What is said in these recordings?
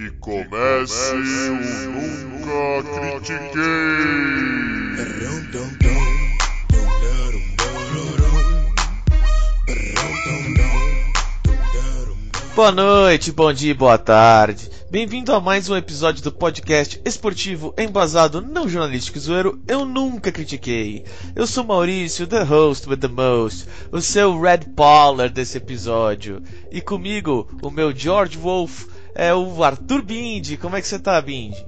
Que comece o Nunca Critiquei! Boa noite, bom dia, boa tarde. Bem-vindo a mais um episódio do podcast esportivo embasado não jornalístico zoeiro Eu Nunca Critiquei. Eu sou Maurício, the host with the most, o seu Red Baller desse episódio. E comigo, o meu George Wolf, é o Arthur Bindi. Como é que você tá, Bindi?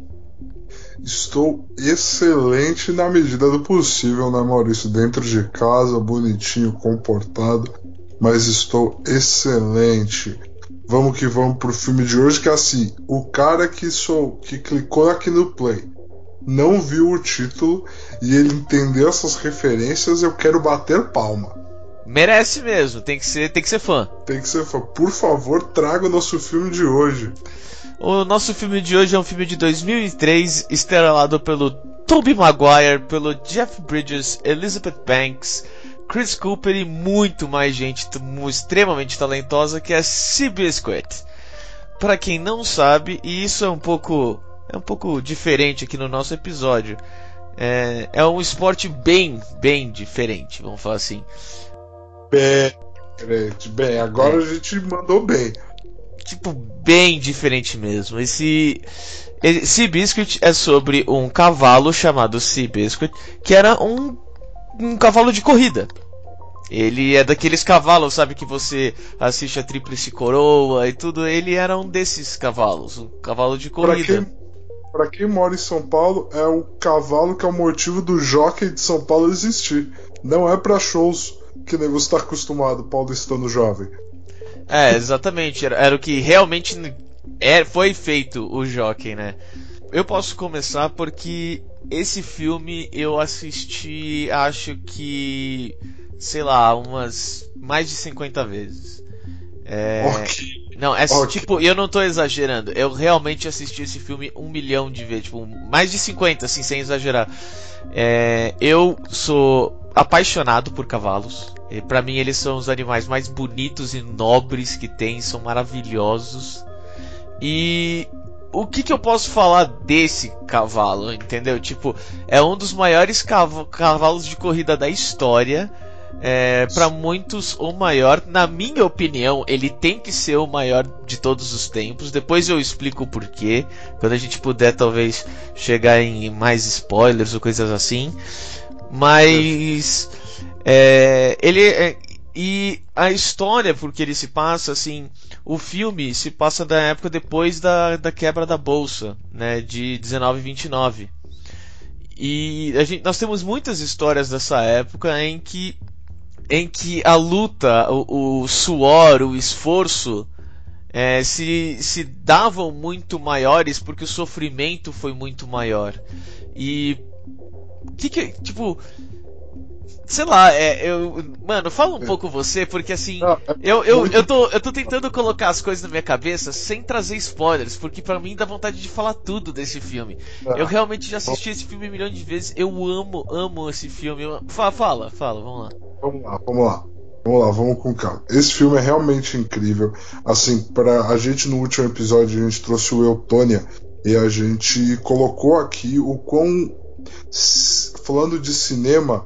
Estou excelente na medida do possível, né, Maurício? Dentro de casa, bonitinho, comportado, mas estou excelente. Vamos que vamos pro filme de hoje, que é assim, o cara que sou que clicou aqui no play não viu o título e ele entendeu essas referências, eu quero bater palma. Merece mesmo, tem que ser, tem que ser fã. Tem que ser fã. Por favor, traga o nosso filme de hoje. O nosso filme de hoje é um filme de 2003, estrelado pelo Tobey Maguire, pelo Jeff Bridges, Elizabeth Banks, Chris Cooper e muito mais gente extremamente talentosa que é Seabiscuit. Para quem não sabe, e isso é um pouco é um pouco diferente aqui no nosso episódio, é, é um esporte bem bem diferente, vamos falar assim. Bem, bem, agora a gente mandou bem. Tipo, bem diferente mesmo. Esse Seabiscuit é sobre um cavalo chamado Seabiscuit, que era um um cavalo de corrida. Ele é daqueles cavalos, sabe, que você assiste a Tríplice Coroa e tudo. Ele era um desses cavalos, um cavalo de corrida. Para quem, quem, mora em São Paulo, é o cavalo que é o motivo do jockey de São Paulo existir. Não é para shows que nem você está acostumado, paulistano jovem. É, exatamente. Era, era o que realmente é, foi feito o jockey, né? Eu posso começar porque esse filme eu assisti, acho que, sei lá, umas mais de 50 vezes. É... Okay. Não, é okay. tipo, eu não tô exagerando. Eu realmente assisti esse filme um milhão de vezes, tipo, mais de 50, assim, sem exagerar. É... eu sou apaixonado por cavalos. Para mim, eles são os animais mais bonitos e nobres que tem, são maravilhosos. E o que, que eu posso falar desse cavalo, entendeu? Tipo, é um dos maiores cav cavalos de corrida da história. É, para muitos o maior, na minha opinião, ele tem que ser o maior de todos os tempos. Depois eu explico o porquê, quando a gente puder talvez chegar em mais spoilers ou coisas assim. Mas é, ele é, e a história, porque ele se passa assim, o filme se passa da época depois da, da quebra da bolsa, né, de 1929. E a gente, nós temos muitas histórias dessa época em que em que a luta, o, o suor, o esforço é, se, se davam muito maiores porque o sofrimento foi muito maior. E que que tipo Sei lá, é, eu. Mano, fala um é. pouco você, porque assim. É eu, eu, eu, tô, eu tô tentando colocar as coisas na minha cabeça sem trazer spoilers, porque para mim dá vontade de falar tudo desse filme. Eu realmente já assisti esse filme um milhão de vezes. Eu amo, amo esse filme. Fala, fala, fala, vamos lá. Vamos lá, vamos lá. Vamos lá, vamos com calma. Esse filme é realmente incrível. Assim, para a gente no último episódio a gente trouxe o Eutônia e a gente colocou aqui o quão falando de cinema,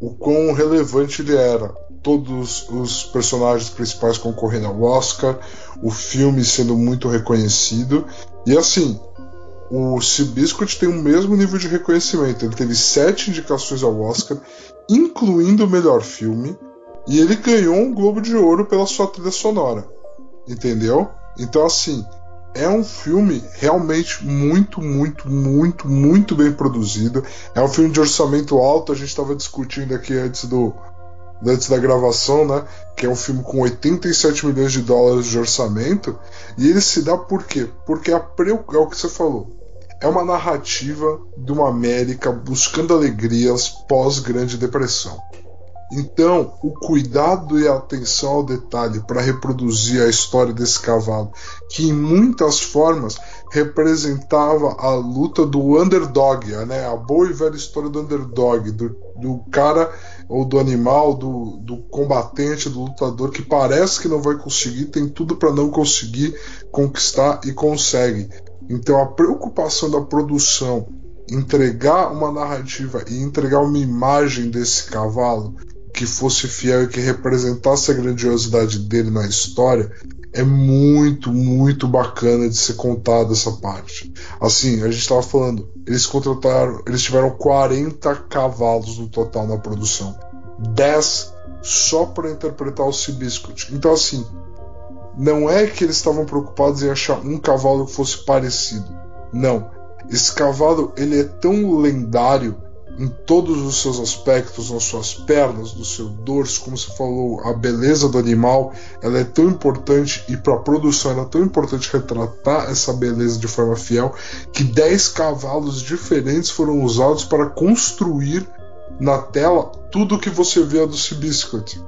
o quão relevante ele era. Todos os personagens principais concorrendo ao Oscar, o filme sendo muito reconhecido. E assim, o Seabiscuit tem o mesmo nível de reconhecimento. Ele teve sete indicações ao Oscar, incluindo o melhor filme, e ele ganhou um Globo de Ouro pela sua trilha sonora. Entendeu? Então, assim, é um filme realmente muito, muito, muito, muito bem produzido. É um filme de orçamento alto. A gente estava discutindo aqui antes do antes da gravação, né? Que é um filme com 87 milhões de dólares de orçamento. E ele se dá por quê? Porque a pre... é o que você falou. É uma narrativa de uma América buscando alegrias pós Grande Depressão. Então, o cuidado e a atenção ao detalhe para reproduzir a história desse cavalo, que em muitas formas representava a luta do underdog, né? a boa e velha história do underdog, do, do cara ou do animal, do, do combatente, do lutador que parece que não vai conseguir, tem tudo para não conseguir conquistar e consegue. Então a preocupação da produção entregar uma narrativa e entregar uma imagem desse cavalo que fosse fiel e que representasse a grandiosidade dele na história é muito, muito bacana de ser contada essa parte. Assim, a gente estava falando, eles contrataram, eles tiveram 40 cavalos no total na produção. 10 só para interpretar o Seabiscuit. Então, assim, não é que eles estavam preocupados em achar um cavalo que fosse parecido. Não. Esse cavalo ele é tão lendário em todos os seus aspectos, nas suas pernas, no seu dorso, como você falou, a beleza do animal, ela é tão importante e para a produção é tão importante retratar essa beleza de forma fiel que 10 cavalos diferentes foram usados para construir na tela tudo que você vê do Seabiscuit.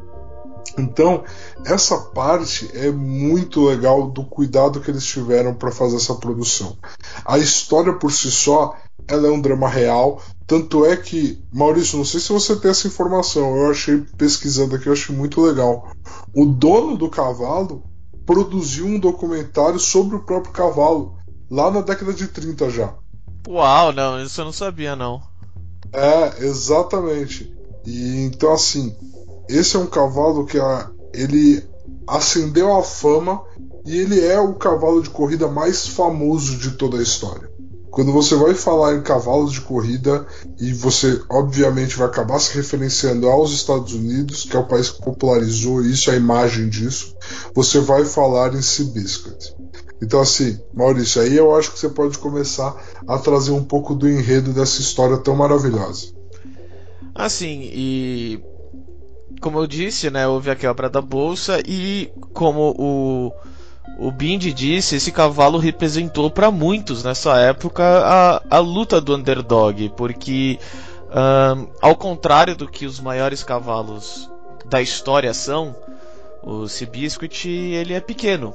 Então, essa parte é muito legal do cuidado que eles tiveram para fazer essa produção. A história por si só, ela é um drama real, tanto é que, Maurício, não sei se você tem essa informação, eu achei pesquisando aqui, eu achei muito legal. O dono do cavalo produziu um documentário sobre o próprio cavalo, lá na década de 30 já. Uau, não, isso eu não sabia não. É, exatamente. E então assim, esse é um cavalo que a, ele ascendeu à fama e ele é o cavalo de corrida mais famoso de toda a história. Quando você vai falar em cavalos de corrida e você obviamente vai acabar se referenciando aos Estados Unidos, que é o país que popularizou isso, a imagem disso, você vai falar em Seabiscuit. Então assim, Maurício, aí eu acho que você pode começar a trazer um pouco do enredo dessa história tão maravilhosa. Assim, e como eu disse, né, houve a quebra da bolsa e como o o Bindi disse, esse cavalo representou para muitos nessa época a, a luta do underdog, porque um, ao contrário do que os maiores cavalos da história são, o Seabiscuit ele é pequeno.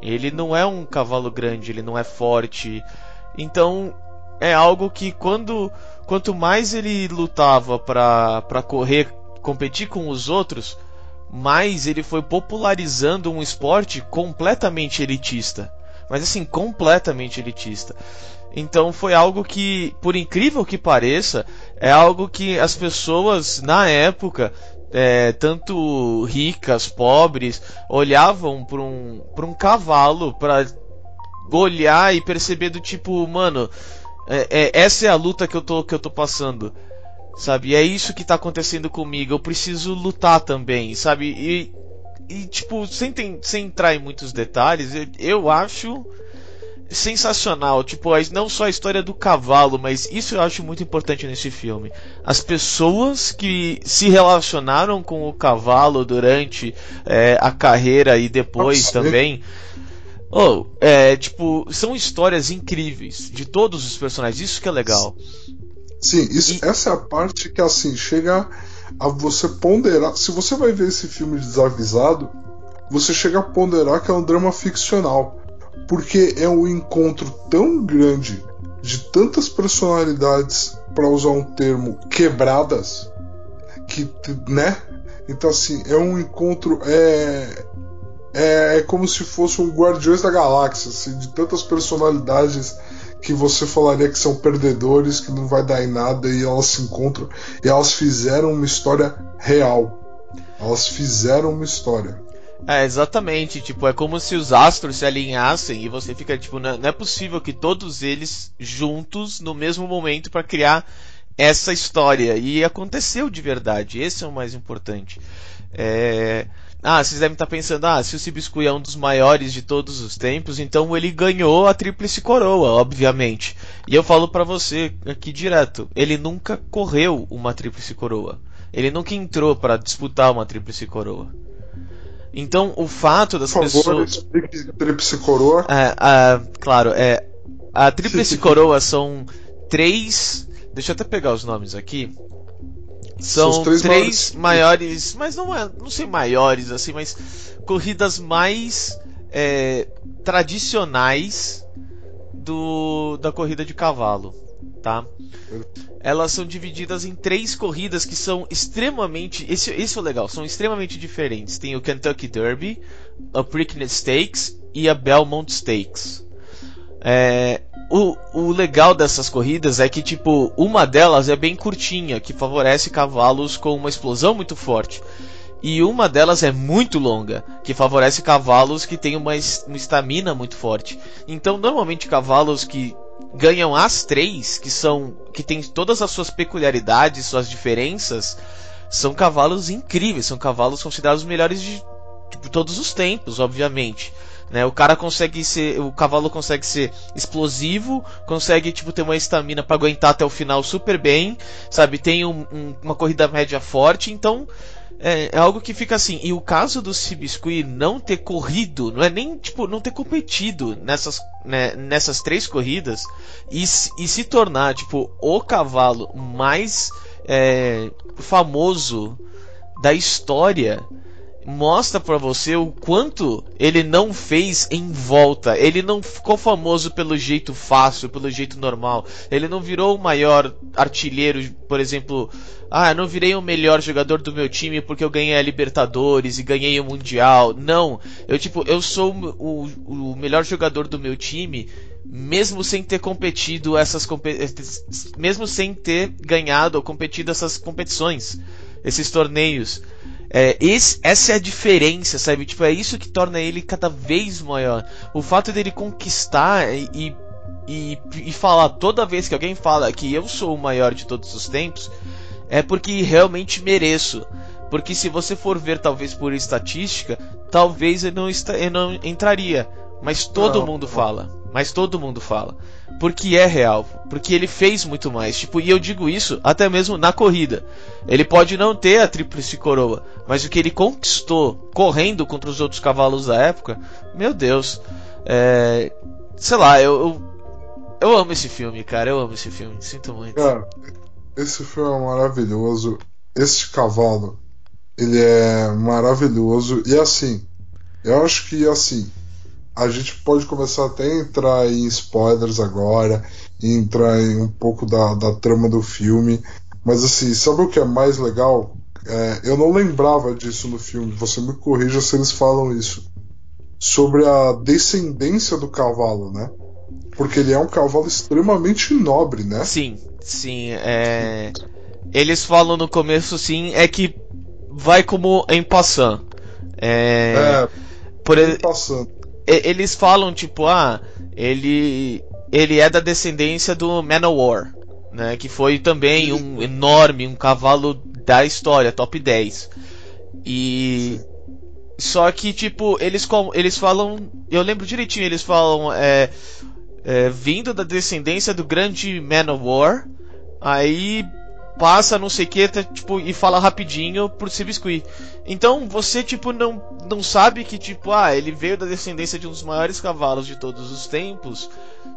Ele não é um cavalo grande, ele não é forte. Então é algo que quando quanto mais ele lutava para correr, competir com os outros, mais ele foi popularizando um esporte completamente elitista. Mas assim, completamente elitista. Então foi algo que, por incrível que pareça, é algo que as pessoas na época, é, tanto ricas, pobres, olhavam para um, um cavalo para olhar e perceber do tipo, mano, é, é, essa é a luta que eu tô, que eu tô passando sabe? E é isso que tá acontecendo comigo. Eu preciso lutar também, sabe? E, e tipo, sem, tem, sem entrar em muitos detalhes, eu, eu acho sensacional. Tipo, não só a história do cavalo, mas isso eu acho muito importante nesse filme. As pessoas que se relacionaram com o cavalo durante é, a carreira e depois Nossa, também. Oh, é, tipo, são histórias incríveis de todos os personagens, isso que é legal. Sim, isso, e... essa é a parte que assim chega a você ponderar. Se você vai ver esse filme desavisado, você chega a ponderar que é um drama ficcional, porque é um encontro tão grande de tantas personalidades, para usar um termo, quebradas, que, né? Então assim é um encontro é é, é como se fosse um Guardiões da Galáxia, assim, de tantas personalidades que você falaria que são perdedores, que não vai dar em nada e elas se encontram e elas fizeram uma história real. Elas fizeram uma história. É, exatamente. Tipo, é como se os astros se alinhassem e você fica, tipo, não é possível que todos eles juntos no mesmo momento para criar essa história. E aconteceu de verdade. Esse é o mais importante. É. Ah, vocês devem estar pensando, ah, se o Cibiscui é um dos maiores de todos os tempos, então ele ganhou a tríplice coroa, obviamente. E eu falo para você aqui direto, ele nunca correu uma tríplice coroa. Ele nunca entrou para disputar uma tríplice coroa. Então, o fato das Por favor, pessoas. Tríplice coroa. É, é, claro, é. A tríplice coroa são três. Deixa eu até pegar os nomes aqui. São três, três maiores, mas não, é, não sei maiores assim, mas corridas mais é, tradicionais do, da corrida de cavalo. tá? Elas são divididas em três corridas que são extremamente. Esse, esse é o legal, são extremamente diferentes. Tem o Kentucky Derby, a Preakness Stakes e a Belmont Stakes. É, o, o legal dessas corridas é que, tipo, uma delas é bem curtinha, que favorece cavalos com uma explosão muito forte. E uma delas é muito longa, que favorece cavalos que têm uma estamina muito forte. Então, normalmente, cavalos que ganham as três, que são que têm todas as suas peculiaridades, suas diferenças, são cavalos incríveis, são cavalos considerados os melhores de tipo, todos os tempos, obviamente. Né? O cara consegue ser, o cavalo consegue ser explosivo, consegue tipo ter uma estamina para aguentar até o final super bem, sabe? Tem um, um, uma corrida média forte, então é, é, algo que fica assim. E o caso do Cibiscui não ter corrido, não é nem tipo não ter competido nessas, né, nessas três corridas e, e, se tornar tipo o cavalo mais é, famoso da história mostra para você o quanto ele não fez em volta. Ele não ficou famoso pelo jeito fácil, pelo jeito normal. Ele não virou o maior artilheiro, por exemplo. Ah, não virei o melhor jogador do meu time porque eu ganhei a Libertadores e ganhei o Mundial. Não, eu tipo, eu sou o, o melhor jogador do meu time mesmo sem ter competido essas mesmo sem ter ganhado ou competido essas competições, esses torneios. É, esse, essa é a diferença, sabe? Tipo, é isso que torna ele cada vez maior. O fato dele conquistar e, e, e falar toda vez que alguém fala que eu sou o maior de todos os tempos, é porque realmente mereço. Porque se você for ver, talvez por estatística, talvez eu não, eu não entraria. Mas todo não, mundo fala. Mas todo mundo fala. Porque é real. Porque ele fez muito mais. Tipo, e eu digo isso até mesmo na corrida. Ele pode não ter a tríplice coroa. Mas o que ele conquistou correndo contra os outros cavalos da época. Meu Deus. É, sei lá, eu, eu, eu amo esse filme, cara. Eu amo esse filme. Sinto muito. Cara, esse filme é maravilhoso. Esse cavalo. Ele é maravilhoso. E assim. Eu acho que assim a gente pode começar até a entrar em spoilers agora, entrar em um pouco da, da trama do filme. Mas assim, sabe o que é mais legal? É, eu não lembrava disso no filme, você me corrija se eles falam isso. Sobre a descendência do cavalo, né? Porque ele é um cavalo extremamente nobre, né? Sim, sim. É... Eles falam no começo, sim, é que vai como em passant. É... é por... em passant eles falam tipo, ah, ele ele é da descendência do Manowar, né, que foi também um enorme, um cavalo da história, top 10. E só que tipo, eles eles falam, eu lembro direitinho, eles falam é, é vindo da descendência do grande Manowar, aí passa, não sei o que, tá, tipo, e fala rapidinho por se biscuit. Então você, tipo, não, não sabe que, tipo, ah, ele veio da descendência de um dos maiores cavalos de todos os tempos,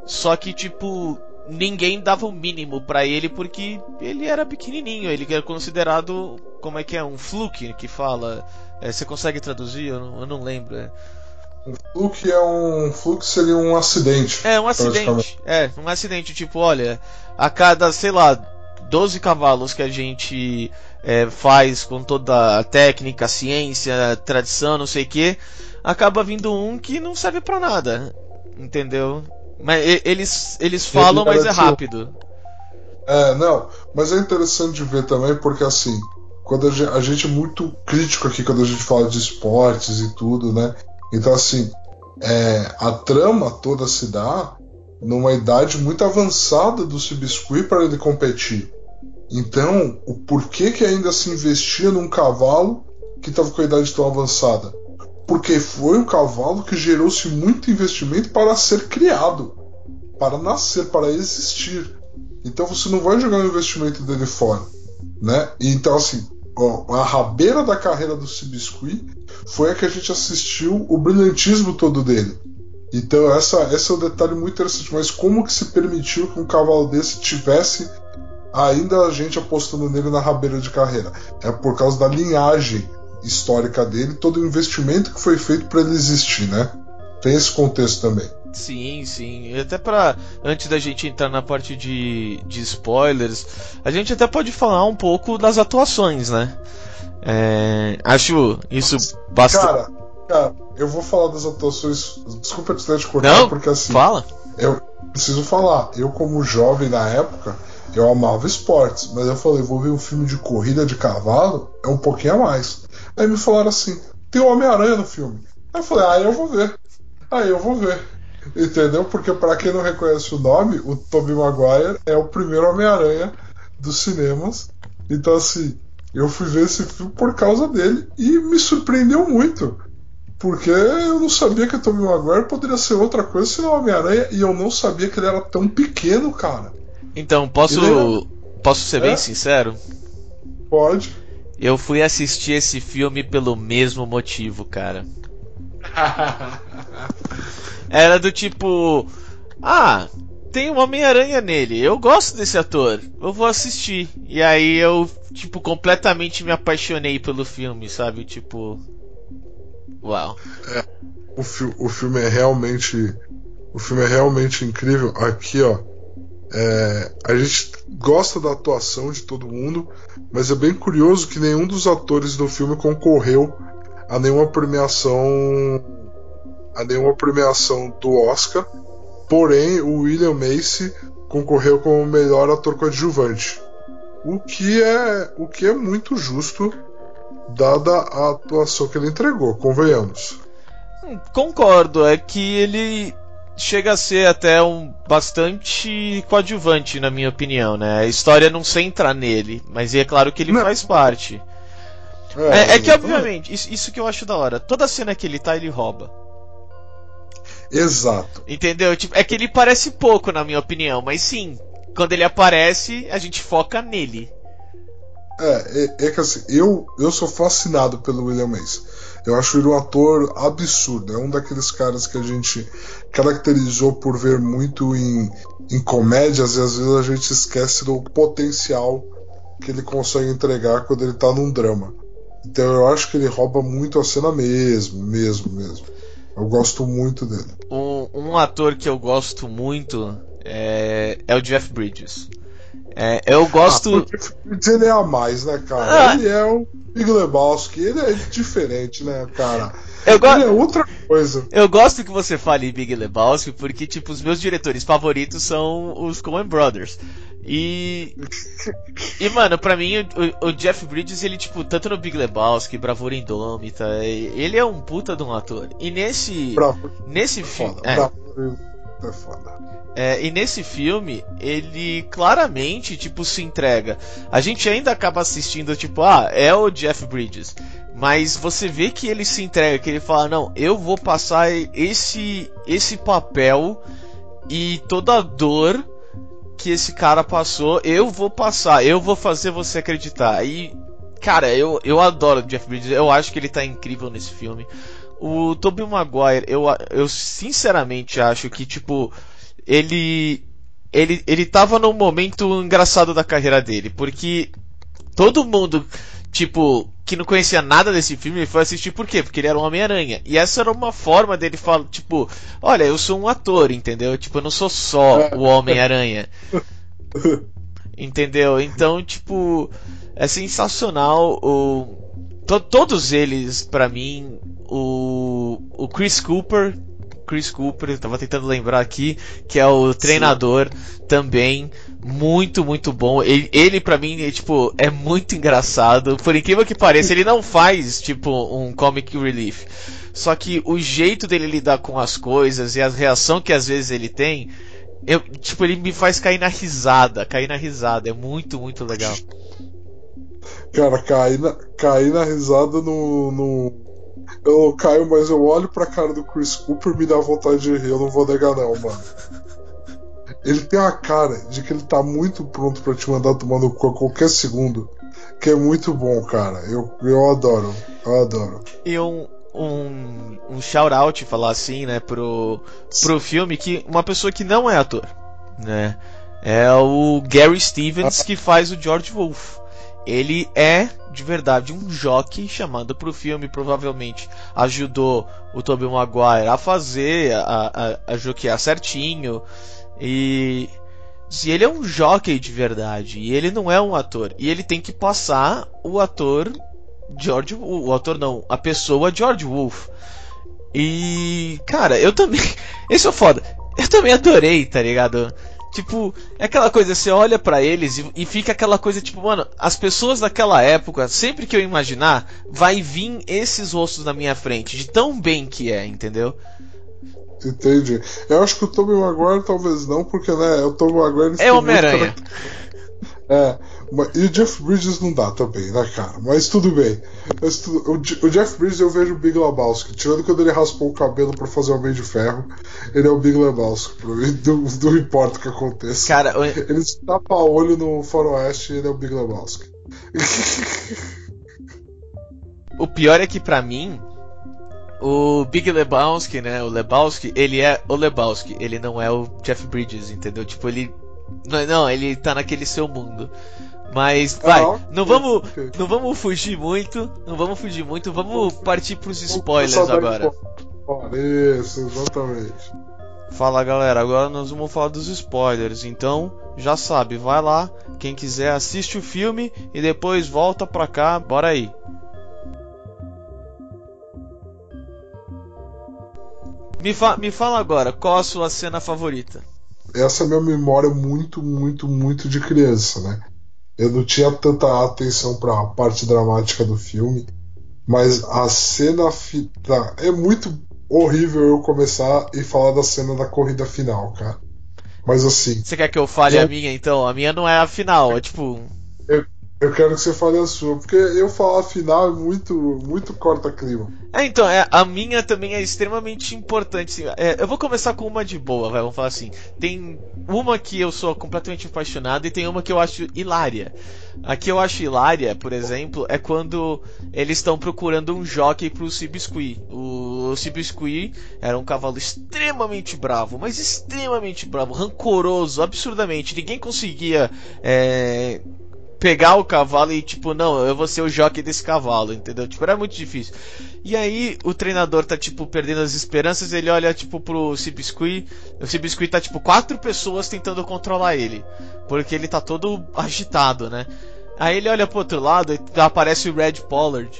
só que, tipo, ninguém dava o mínimo para ele porque ele era pequenininho, ele era considerado, como é que é, um fluke que fala. É, você consegue traduzir? Eu não, eu não lembro. É. Um fluke é um fluke seria um acidente. É, um acidente. É, um acidente, tipo, olha, a cada, sei lá, 12 cavalos que a gente é, faz com toda a técnica, ciência, tradição, não sei o que, acaba vindo um que não serve para nada, entendeu? Mas eles, eles falam, mas é rápido. É, não, mas é interessante de ver também porque assim, quando a gente, a gente é muito crítico aqui quando a gente fala de esportes e tudo, né? Então assim, é, a trama toda se dá numa idade muito avançada do Sibiscuit para ele competir. Então, o porquê que ainda se investia num cavalo que estava com a idade tão avançada? Porque foi um cavalo que gerou-se muito investimento para ser criado, para nascer, para existir. Então você não vai jogar o investimento dele fora, né? Então assim, ó, a rabeira da carreira do Cibiscuit foi a que a gente assistiu o brilhantismo todo dele. Então essa, esse é um detalhe muito interessante. Mas como que se permitiu que um cavalo desse tivesse ainda a gente apostando nele na rabeira de carreira. É por causa da linhagem histórica dele, todo o investimento que foi feito para ele existir, né? Tem esse contexto também. Sim, sim. E até pra. Antes da gente entrar na parte de, de spoilers, a gente até pode falar um pouco das atuações, né? É, acho isso bastante. Cara, cara, eu vou falar das atuações. Desculpa te cortar, Não, porque assim. fala. Eu preciso falar. Eu, como jovem na época, eu amava esportes, mas eu falei, vou ver um filme de corrida de cavalo, é um pouquinho a mais. Aí me falaram assim: tem o Homem-Aranha no filme. Aí eu falei, ah, eu vou ver. Aí eu vou ver. Entendeu? Porque para quem não reconhece o nome, o Tobey Maguire é o primeiro Homem-Aranha dos cinemas. Então assim, eu fui ver esse filme por causa dele e me surpreendeu muito. Porque eu não sabia que o Tobey Maguire poderia ser outra coisa senão Homem-Aranha e eu não sabia que ele era tão pequeno, cara. Então, posso. Posso ser bem É? sincero? Pode. Eu fui assistir esse filme pelo mesmo motivo, cara. Era do tipo. Ah, tem um Homem-Aranha nele. Eu gosto desse ator. Eu vou assistir. E aí eu, tipo, completamente me apaixonei pelo filme, sabe? Tipo. Uau. O, fi- o filme é realmente. O filme é realmente incrível. Aqui, ó. É, a gente gosta da atuação de todo mundo, mas é bem curioso que nenhum dos atores do filme concorreu a nenhuma premiação. a nenhuma premiação do Oscar. Porém, o William Macy concorreu como melhor ator coadjuvante. O que é, o que é muito justo, dada a atuação que ele entregou, convenhamos. Concordo, é que ele chega a ser até um bastante coadjuvante, na minha opinião, né? A história não centra nele, mas é claro que ele Não. faz parte. É, é que, exatamente. obviamente, isso, isso que eu acho da hora. Toda cena que ele tá, ele rouba. Exato. Entendeu? Tipo, é que ele parece pouco, na minha opinião, mas sim, quando ele aparece, a gente foca nele. É, é, é que assim, eu, eu sou fascinado pelo William Macy. Eu acho ele um ator absurdo. É um daqueles caras que a gente caracterizou por ver muito em, em comédias e às vezes a gente esquece do potencial que ele consegue entregar quando ele tá num drama. Então eu acho que ele rouba muito a cena mesmo, mesmo, mesmo. Eu gosto muito dele. Um, um ator que eu gosto muito é, é o Jeff Bridges. É, eu gosto. Ah, porque ele é a mais, né, cara? Ah. Ele é o Big Lebowski, ele é diferente, né, cara? Eu go- Ele é outra coisa. Eu gosto que você fale Big Lebowski, porque, tipo, os meus diretores favoritos são os Coen Brothers. E. E, mano, pra mim, o, o Jeff Bridges, ele, tipo, tanto no Big Lebowski, Bravura Indômita, ele é um puta de um ator. E nesse. Bravo, Nesse filme. É, Bravo, é foda. é, e nesse filme, ele claramente, tipo, se entrega. A gente ainda acaba assistindo, tipo, ah, é o Jeff Bridges. Mas você vê que ele se entrega, que ele fala, não, eu vou passar esse, esse papel e toda a dor que esse cara passou, eu vou passar, eu vou fazer você acreditar. E, cara, eu, eu adoro o Jeff Bridges, eu acho que ele tá incrível nesse filme. O Tobey Maguire, eu, eu sinceramente acho que, tipo, ele ele ele tava num momento engraçado da carreira dele, porque todo mundo, tipo, que não conhecia nada desse filme, foi assistir por quê? Porque ele era um Homem-Aranha. E essa era uma forma dele falar, tipo, olha, eu sou um ator, entendeu? Tipo, eu não sou só o Homem-Aranha. Entendeu? Então, tipo, é sensacional o to- todos eles pra mim, o o Chris Cooper, Chris Cooper, eu tava tentando lembrar aqui, que é o treinador também muito, muito bom. Ele, ele para mim, é, tipo, é muito engraçado. Por incrível que pareça, ele não faz, tipo, um comic relief. Só que o jeito dele lidar com as coisas e a reação que às vezes ele tem, eu, tipo, ele me faz cair na risada, cair na risada. É muito, muito legal. Cara, cair na, cair na risada no, no. Eu não caio, mas eu olho pra cara do Chris Cooper e me dá vontade de rir. Eu não vou negar, não, mano. Ele tem a cara de que ele tá muito pronto pra te mandar tomar no cu a qualquer segundo. Que é muito bom, cara. Eu, eu adoro. Eu adoro. E um, um, um shout-out, falar assim, né, pro, pro filme, que uma pessoa que não é ator, né, é o Gary Stevens que faz o George Wolf. ele é de verdade um jockey chamado para o filme, provavelmente ajudou o Tobey Maguire a fazer, a, a, a certinho. E se ele é um jockey de verdade e ele não é um ator e ele tem que passar o ator George o ator não a pessoa George Wolf e cara eu também esse é o foda eu também adorei tá ligado Tipo, é aquela coisa, você olha para eles e, e, fica aquela coisa, tipo, mano, as pessoas daquela época, sempre que eu imaginar, vai vir esses rostos na minha frente, de tão bem que é, entendeu? Entendi. Eu acho que o Tobey Maguire talvez não, porque, né, o Tobey Maguire... É Homem-Aranha. É, e o Jeff Bridges não dá também, né, cara? Mas tudo bem. Mas tudo... O, Jeff Bridges eu vejo o Big Lebowski. Tirando quando ele raspou o cabelo para fazer o Homem de Ferro, ele é o Big Lebowski. Pra mim, não, não importa o que aconteça. Cara, ele tapa o olho no Faroeste e ele é o Big Lebowski. o pior é que para mim, o Big Lebowski, né? O Lebowski, ele é o Lebowski. Ele não é o Jeff Bridges, entendeu? Tipo, ele não, não, ele tá naquele seu mundo. Mas vai, ah, não vamos, não vamos fugir muito, não vamos fugir muito, vamos partir pros spoilers agora. Isso, exatamente. Fala galera, agora nós vamos falar dos spoilers. Então, já sabe, vai lá, quem quiser assiste o filme e depois volta pra cá, bora aí. Me, fa me fala agora, qual a sua cena favorita? essa é a minha memória muito, muito, muito de criança, né? Eu não tinha tanta atenção para a parte dramática do filme, mas a cena é muito horrível eu começar e falar da cena da corrida final, cara. Mas assim. Você quer que eu fale eu... a minha então? A minha não é a final, é tipo. Eu, eu quero que você fale a sua, porque eu falar final é muito, muito corta-clima. É, então, é, a minha também é extremamente importante. Assim, é, eu vou começar com uma de boa, vai, vamos falar assim. Tem uma que eu sou completamente apaixonado e tem uma que eu acho hilária. A que eu acho hilária, por exemplo, é quando eles estão procurando um jockey pro Cibiscuit. O Cibiscuit era um cavalo extremamente bravo, mas extremamente bravo, rancoroso, absurdamente. Ninguém conseguia. É pegar o cavalo e tipo, não, eu vou ser o jockey desse cavalo, entendeu? Tipo, era muito difícil. E aí o treinador tá tipo perdendo as esperanças, ele olha tipo pro Cibiscuit, o Cibiscuit tá tipo quatro pessoas tentando controlar ele, porque ele tá todo agitado, né? Aí ele olha pro outro lado e aparece o Red Pollard,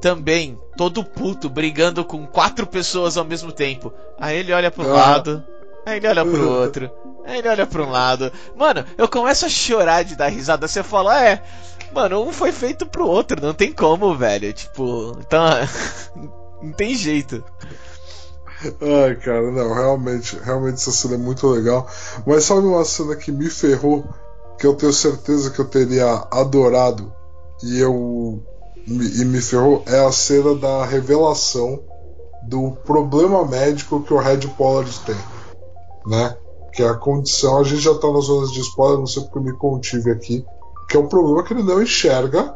também todo puto, brigando com quatro pessoas ao mesmo tempo. Aí ele olha pro ah. lado, aí ele olha pro outro. Aí ele olha pra um lado. Mano, eu começo a chorar de dar risada. Você fala, é. Mano, um foi feito pro outro, não tem como, velho. Tipo, então. não tem jeito. Ai, cara, não, realmente, realmente essa cena é muito legal. Mas sabe uma cena que me ferrou, que eu tenho certeza que eu teria adorado e eu e me ferrou é a cena da revelação do problema médico que o Red Pollard tem, né? Que é a condição, a gente já está nas zonas de spoiler, não sei porque eu me contive aqui, que é o problema que ele não enxerga,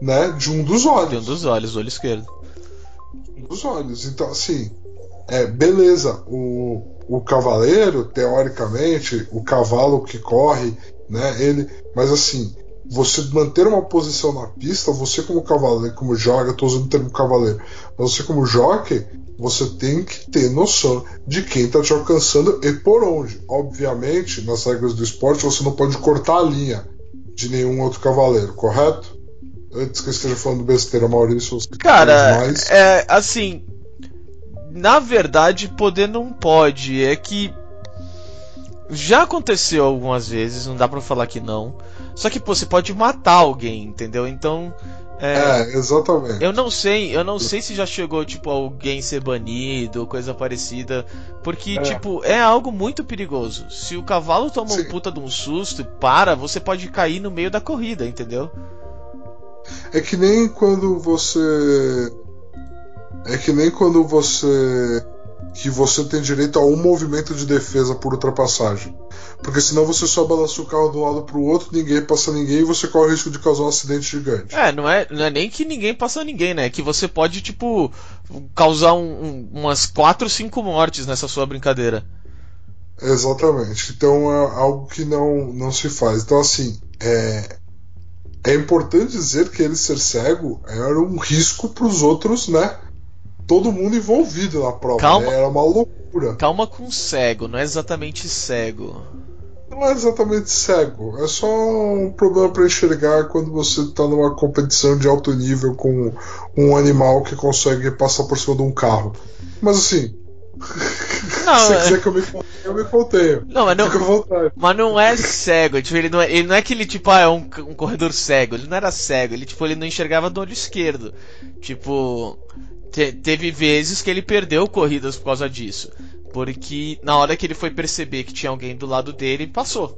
né, de um dos olhos. De um dos olhos, o olho esquerdo. Um dos olhos. Então, assim, é, beleza, o, o cavaleiro, teoricamente, o cavalo que corre, né, ele, mas assim, você manter uma posição na pista, você como cavaleiro, como joga, estou usando o termo cavaleiro, mas você como jockey, você tem que ter noção de quem está te alcançando e por onde. Obviamente, nas regras do esporte, você não pode cortar a linha de nenhum outro cavaleiro, correto? Antes que eu esteja falando besteira, Maurício. Cara, mais... é assim. Na verdade, poder não pode. É que já aconteceu algumas vezes, não dá para falar que não. Só que pô, você pode matar alguém, entendeu? Então é, é, exatamente. Eu não sei, eu não sei se já chegou, tipo, alguém ser banido ou coisa parecida. Porque, é. tipo, é algo muito perigoso. Se o cavalo toma Sim. um puta de um susto e para, você pode cair no meio da corrida, entendeu? É que nem quando você. É que nem quando você. Que você tem direito a um movimento de defesa por ultrapassagem. Porque senão você só balança o carro de um lado pro outro, ninguém passa ninguém e você corre o risco de causar um acidente gigante. É, não é, não é nem que ninguém passa ninguém, né? É que você pode, tipo, causar um, um, umas 4 ou 5 mortes nessa sua brincadeira. Exatamente. Então é algo que não, não se faz. Então, assim, é, é importante dizer que ele ser cego era um risco para os outros, né? Todo mundo envolvido na prova. Calma. né? Era uma loucura. Calma com cego, não é exatamente cego. Não é exatamente cego, é só um problema para enxergar quando você está numa competição de alto nível com um animal que consegue passar por cima de um carro. Mas assim, Não, se você é- quiser que eu me contenha, eu me contenho. Não, mas não, mas não é cego. Tipo, ele não é, ele não é que ele, tipo, ah, é um, um corredor cego. Ele não era cego. Ele, tipo, ele não enxergava do olho esquerdo. Tipo, te- teve vezes que ele perdeu corridas por causa disso. Porque na hora que ele foi perceber que tinha alguém do lado dele, passou.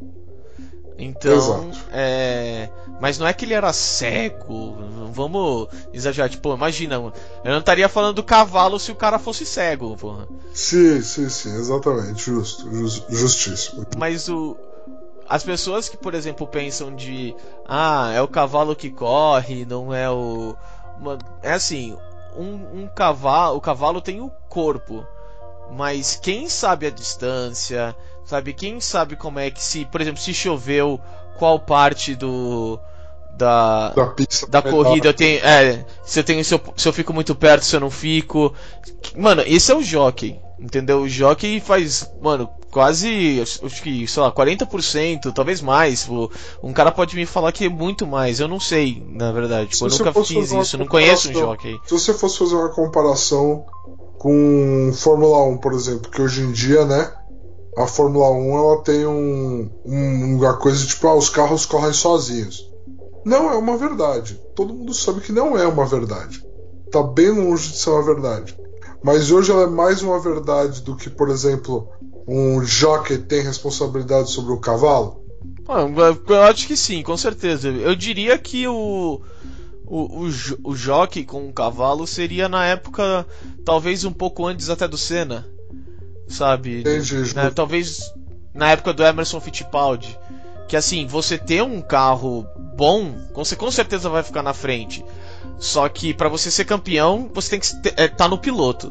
Então, é. Mas não é que ele era cego. Vamos exagerar. Tipo, imagina, eu não estaria falando do cavalo se o cara fosse cego, porra. Sim, sim, sim, exatamente, justo, jus- justíssimo. Mas o. As pessoas que, por exemplo, pensam de. Ah, é o cavalo que corre, não é o. É assim, um, um cavalo. O cavalo tem o corpo. Mas quem sabe a distância, sabe? Quem sabe como é que se, por exemplo, se choveu, qual parte do. Da, Da pista da corrida eu tenho. É, se eu tenho. Se eu, se eu fico muito perto, se eu não fico. Mano, esse é o jockey. Entendeu? O jockey faz, mano, quase. Acho que, sei lá, 40%, talvez mais. Pô. Um cara pode me falar que é muito mais. Eu não sei, na verdade. Tipo, Se eu nunca fiz isso. Não conheço um jockey. Se você fosse fazer uma comparação com Fórmula 1, por exemplo, que hoje em dia, né, a Fórmula 1 ela tem um, um- uma coisa tipo, ah, os carros correm sozinhos. Não é uma verdade. Todo mundo sabe que não é uma verdade. Tá bem longe de ser uma verdade. Mas hoje ela é mais uma verdade do que, por exemplo, um jockey tem responsabilidade sobre o cavalo. Ah, Eu acho que sim, com certeza. Eu diria que o. O, o, o jockey com o cavalo seria na época, talvez um pouco antes até do Senna. Sabe? Entendi. talvez na época do Emerson Fittipaldi. Que assim, você ter um carro bom, você com certeza vai ficar na frente. Só que pra você ser campeão, você tem que ter- é, tá no piloto.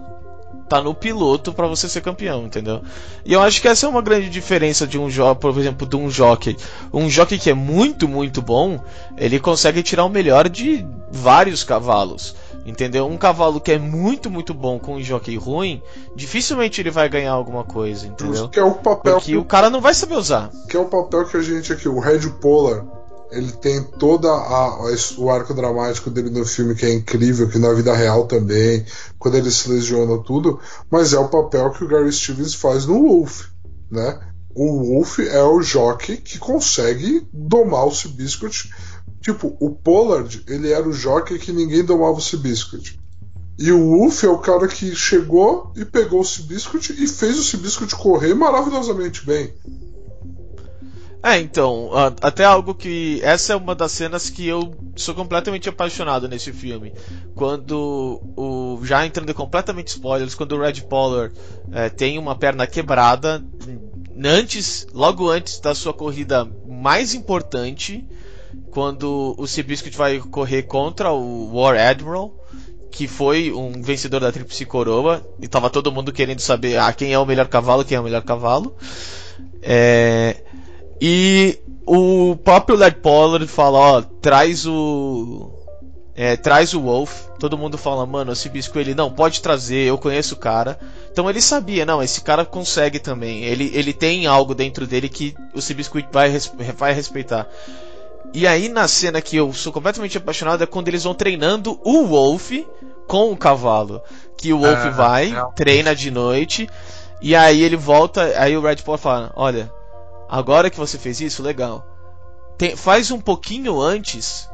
Tá no piloto pra você ser campeão, entendeu? E eu acho que essa é uma grande diferença de um jogo, por exemplo, de um jockey. Um jockey que é muito, muito bom, ele consegue tirar o melhor de vários cavalos. Entendeu? Um cavalo que é muito, muito bom com um jockey ruim, dificilmente ele vai ganhar alguma coisa, entendeu? Que é o papel Porque o cara não vai saber usar. que é o papel que a gente aqui, o Red Polar, ele tem toda a, o arco dramático dele no filme que é incrível, que na vida real também, quando ele se lesiona tudo, mas é o papel que o Gary Stevens faz no Wolf, né? O Wolf é o jockey que consegue domar o Seabiscuit. Tipo, o Pollard, ele era o jockey que ninguém domava o Seabiscuit. E o Wolf é o cara que chegou e pegou o Seabiscuit e fez o Seabiscuit correr maravilhosamente bem. É, então, até algo que. Essa é uma das cenas que eu sou completamente apaixonado nesse filme. Quando o. Já entrando completamente spoilers, quando o Red Polar é, tem uma perna quebrada, antes, logo antes da sua corrida mais importante, quando o Seabiscuit vai correr contra o War Admiral, que foi um vencedor da Tríplice Coroa, e tava todo mundo querendo saber ah, quem é o melhor cavalo, quem é o melhor cavalo. É, e o próprio Led Pollard fala, ó, traz o. é, traz o Wolf. Todo mundo fala, mano, esse bisco ele não pode trazer, eu conheço o cara. Então ele sabia, não, esse cara consegue também. Ele, ele tem algo dentro dele que o Seabiscuit vai, res- vai respeitar. E aí na cena que eu sou completamente apaixonado é quando eles vão treinando o Wolf com o cavalo. Que o Wolf Ah, vai, realmente. treina de noite, e aí ele volta, aí o Red Paul fala, olha, agora que você fez isso, legal. Tem- faz um pouquinho antes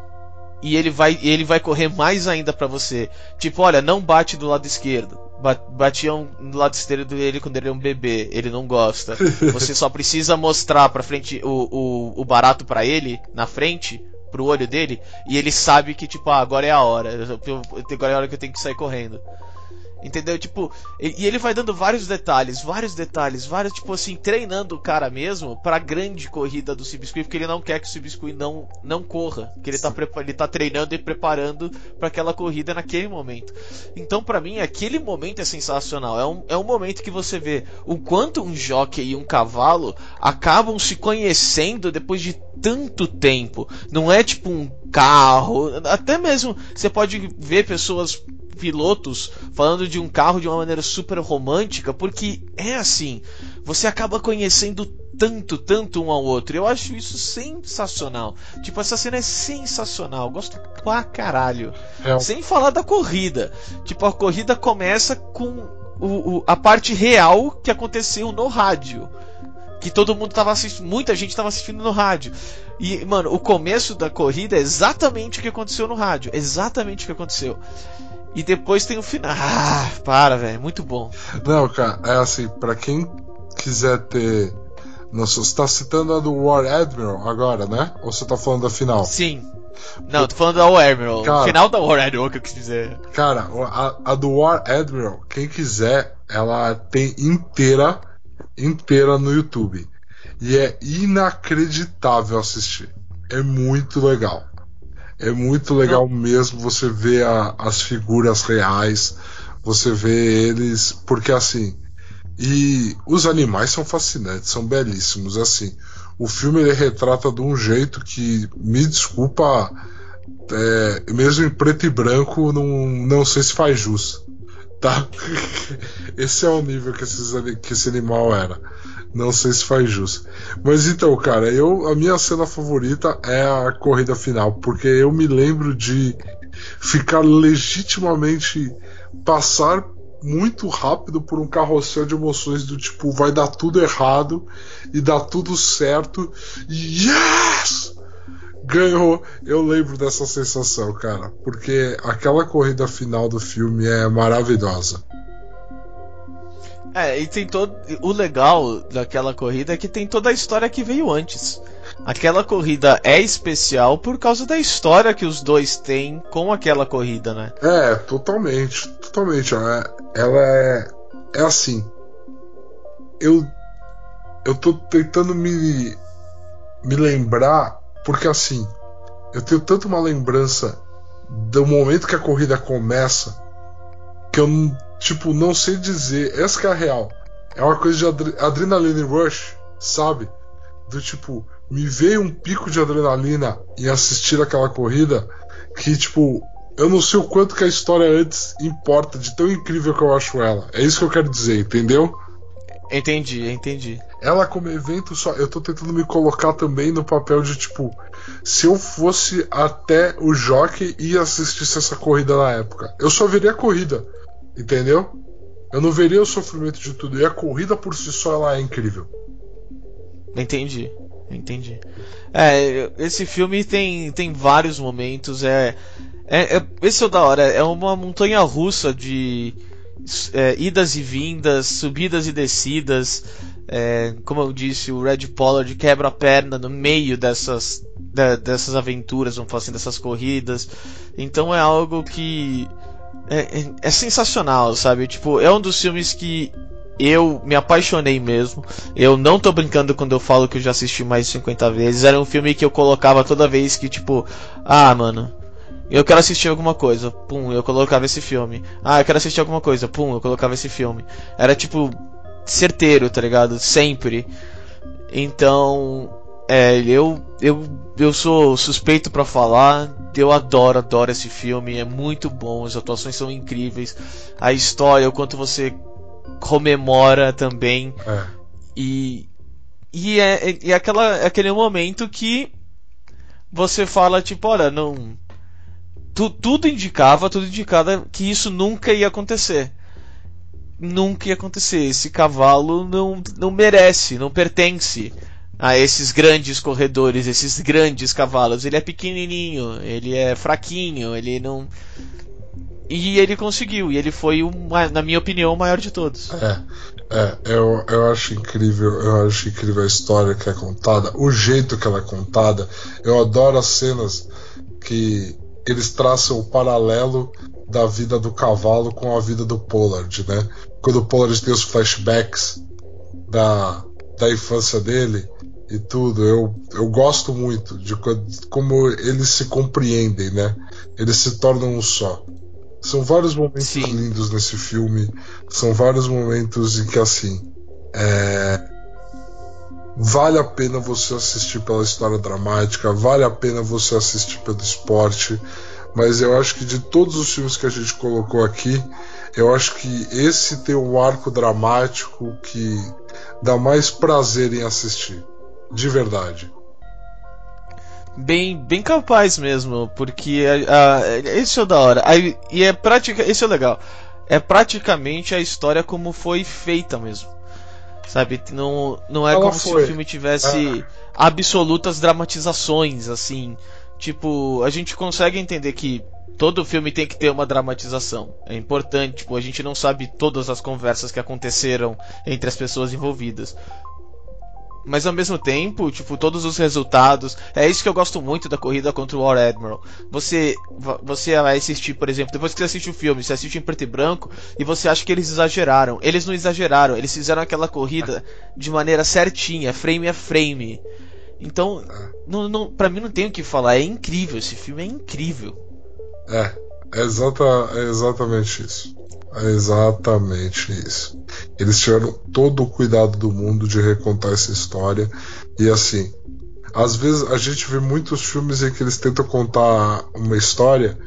e ele vai ele vai correr mais ainda pra você. Tipo, olha, não bate do lado esquerdo. Ba- Batiam do lado esquerdo dele quando ele é um bebê, ele não gosta. Você só precisa mostrar pra frente o, o, o barato pra ele, na frente, pro olho dele, e ele sabe que, tipo, ah, agora é a hora. Agora é a hora que eu tenho que sair correndo. Entendeu? Tipo, e ele vai dando vários detalhes, vários detalhes, vários, tipo assim, treinando o cara mesmo pra grande corrida do Sibiscuit, porque ele não quer que o Sibiscuit não, não corra. Que ele tá, ele tá treinando e preparando para aquela corrida naquele momento. Então, para mim, aquele momento é sensacional. É um, é um momento que você vê o quanto um jockey e um cavalo acabam se conhecendo depois de tanto tempo. Não é tipo um carro. Até mesmo você pode ver pessoas pilotos falando de um carro de uma maneira super romântica, porque é assim, você acaba conhecendo tanto, tanto um ao outro. Eu acho isso sensacional. Tipo, essa cena é sensacional. Gosto pra caralho. É. Sem falar da corrida. Tipo, a corrida começa com o, o, a parte real que aconteceu no rádio. Que todo mundo tava assistindo. Muita gente tava assistindo no rádio. E, mano, o começo da corrida é exatamente o que aconteceu no rádio. Exatamente o que aconteceu. E depois tem o final. Ah, para, velho. Muito bom. Não, cara, é assim, para quem quiser ter. Nossa, você tá citando a do War Admiral agora, né? Ou você tá falando da final? Sim. Não, tô falando da War Admiral. Cara, final da War Admiral que eu quis dizer. Cara, a, a do War Admiral, quem quiser, ela tem inteira, inteira no YouTube. E é inacreditável assistir. É muito legal. É muito legal mesmo você ver a, as figuras reais, você vê eles, porque assim, e os animais são fascinantes, são belíssimos, assim. O filme ele retrata de um jeito que, me desculpa, é, mesmo em preto e branco, não, não sei se faz jus, tá? Esse é o nível que, esses, que esse animal era. Não sei se faz jus. Mas então, cara, eu a minha cena favorita é a corrida final, porque eu me lembro de ficar legitimamente passar muito rápido por um carrossel de emoções do tipo vai dar tudo errado e dá tudo certo. Yes! Ganhou. Eu lembro dessa sensação, cara, porque aquela corrida final do filme é maravilhosa. É, e tem todo. O legal daquela corrida é que tem toda a história que veio antes. Aquela corrida é especial por causa da história que os dois têm com aquela corrida, né? É, totalmente. Totalmente. Ela é, ela é, é assim. Eu. Eu tô tentando me. Me lembrar. Porque assim. Eu tenho tanto uma lembrança do momento que a corrida começa. Que eu não Tipo, não sei dizer. Essa que é a real. É uma coisa de adre adrenaline rush, sabe? Do tipo, me veio um pico de adrenalina em assistir aquela corrida que, tipo, eu não sei o quanto que a história antes importa, de tão incrível que eu acho ela. É isso que eu quero dizer, entendeu? Entendi, entendi. Ela como evento só, eu tô tentando me colocar também no papel de tipo, se eu fosse até o jockey e assistisse essa corrida na época, eu só veria a corrida. Entendeu? Eu não veria o sofrimento de tudo. E a corrida por si só ela é incrível. Entendi. Entendi. É, esse filme tem, tem vários momentos. É, é, é esse é o da hora. É uma montanha russa de é, idas e vindas, subidas e descidas. É, como eu disse, o Red Pollard quebra a perna no meio dessas, de, dessas aventuras, vamos falar assim, dessas corridas. Então é algo que é, é, é, sensacional, sabe? Tipo, é um dos filmes que eu me apaixonei mesmo. Eu não tô brincando quando eu falo que eu já assisti mais de 50 vezes. Era um filme que eu colocava toda vez que, tipo, ah, mano, eu quero assistir alguma coisa. Pum, eu colocava esse filme. Ah, eu quero assistir alguma coisa. Pum, eu colocava esse filme. Era tipo certeiro, tá ligado? Sempre. Então, é, eu, eu, eu sou suspeito para falar. Eu adoro, adoro esse filme. É muito bom. As atuações são incríveis. A história, o quanto você comemora também. É. E, e é, é, aquela, é aquele momento que você fala, tipo, olha, não. Tu, tudo indicava, tudo indicava que isso nunca ia acontecer. Nunca ia acontecer. Esse cavalo não, não merece, não pertence a esses grandes corredores, esses grandes cavalos. Ele é pequenininho, ele é fraquinho, ele não. E ele conseguiu, e ele foi, o, na minha opinião, o maior de todos. É, é eu, eu acho incrível, eu acho incrível a história que é contada, o jeito que ela é contada. Eu adoro as cenas que eles traçam o paralelo da vida do cavalo com a vida do Pollard, né? Quando o Pollard tem os flashbacks da, da infância dele e tudo, eu, eu gosto muito de como eles se compreendem, né? Eles se tornam um só. São vários momentos Sim. lindos nesse filme, são vários momentos em que assim é, vale a pena você assistir pela história dramática, vale a pena você assistir pelo esporte, mas eu acho que de todos os filmes que a gente colocou aqui, eu acho que esse tem um arco dramático que dá mais prazer em assistir, de verdade. Bem, bem capaz mesmo, porque uh, esse é o da hora. Aí, e é prática, esse é o legal. É praticamente a história como foi feita mesmo. Sabe? Não, não é Ela como foi. se o filme tivesse ah. absolutas dramatizações, assim. Tipo, a gente consegue entender que todo filme tem que ter uma dramatização. É importante, tipo, a gente não sabe todas as conversas que aconteceram entre as pessoas envolvidas mas ao mesmo tempo, tipo, todos os resultados. É isso que eu gosto muito da corrida contra o War Admiral. Você, você vai assistir, por exemplo, depois que você assiste o filme, você assiste em preto e branco e você acha que eles exageraram. Eles não exageraram, eles fizeram aquela corrida de maneira certinha, frame a frame. Então, não, não, pra mim não tem o que falar, é incrível, esse filme é incrível. É, é, exata, é exatamente isso. É exatamente isso. Eles tiveram todo o cuidado do mundo de recontar essa história. E assim, às vezes a gente vê muitos filmes em que eles tentam contar uma história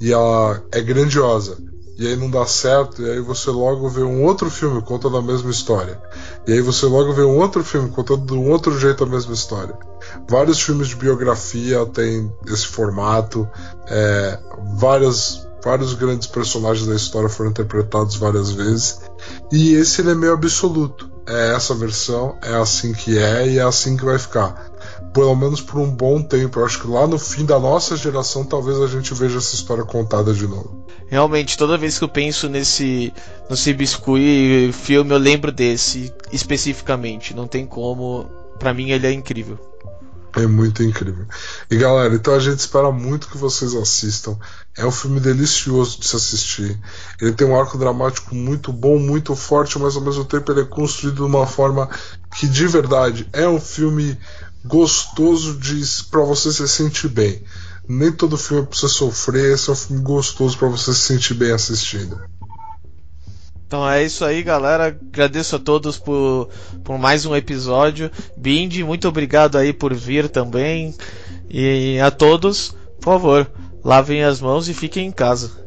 e ela é grandiosa. E aí não dá certo, e aí você logo vê um outro filme contando a mesma história. E aí você logo vê um outro filme contando de um outro jeito a mesma história. Vários filmes de biografia têm esse formato, é, várias vários grandes personagens da história foram interpretados várias vezes. E esse ele é meio absoluto. É essa versão, é assim que é e é assim que vai ficar. Pelo menos por um bom tempo. Eu acho que lá no fim da nossa geração talvez a gente veja essa história contada de novo. Realmente, toda vez que eu penso nesse no Cibiscuit filme, eu lembro desse especificamente. Não tem como. Para mim ele é incrível. É muito incrível. E galera, então a gente espera muito que vocês assistam. É um filme delicioso de se assistir. Ele tem um arco dramático muito bom, muito forte, mas ao mesmo tempo ele é construído de uma forma que de verdade é um filme gostoso de para você se sentir bem. Nem todo filme é pra você sofrer, esse é um filme gostoso para você se sentir bem assistindo. Então é isso aí, galera. Agradeço a todos por, por mais um episódio. Bindi, muito obrigado aí por vir também. E a todos, por favor, lavem as mãos e fiquem em casa.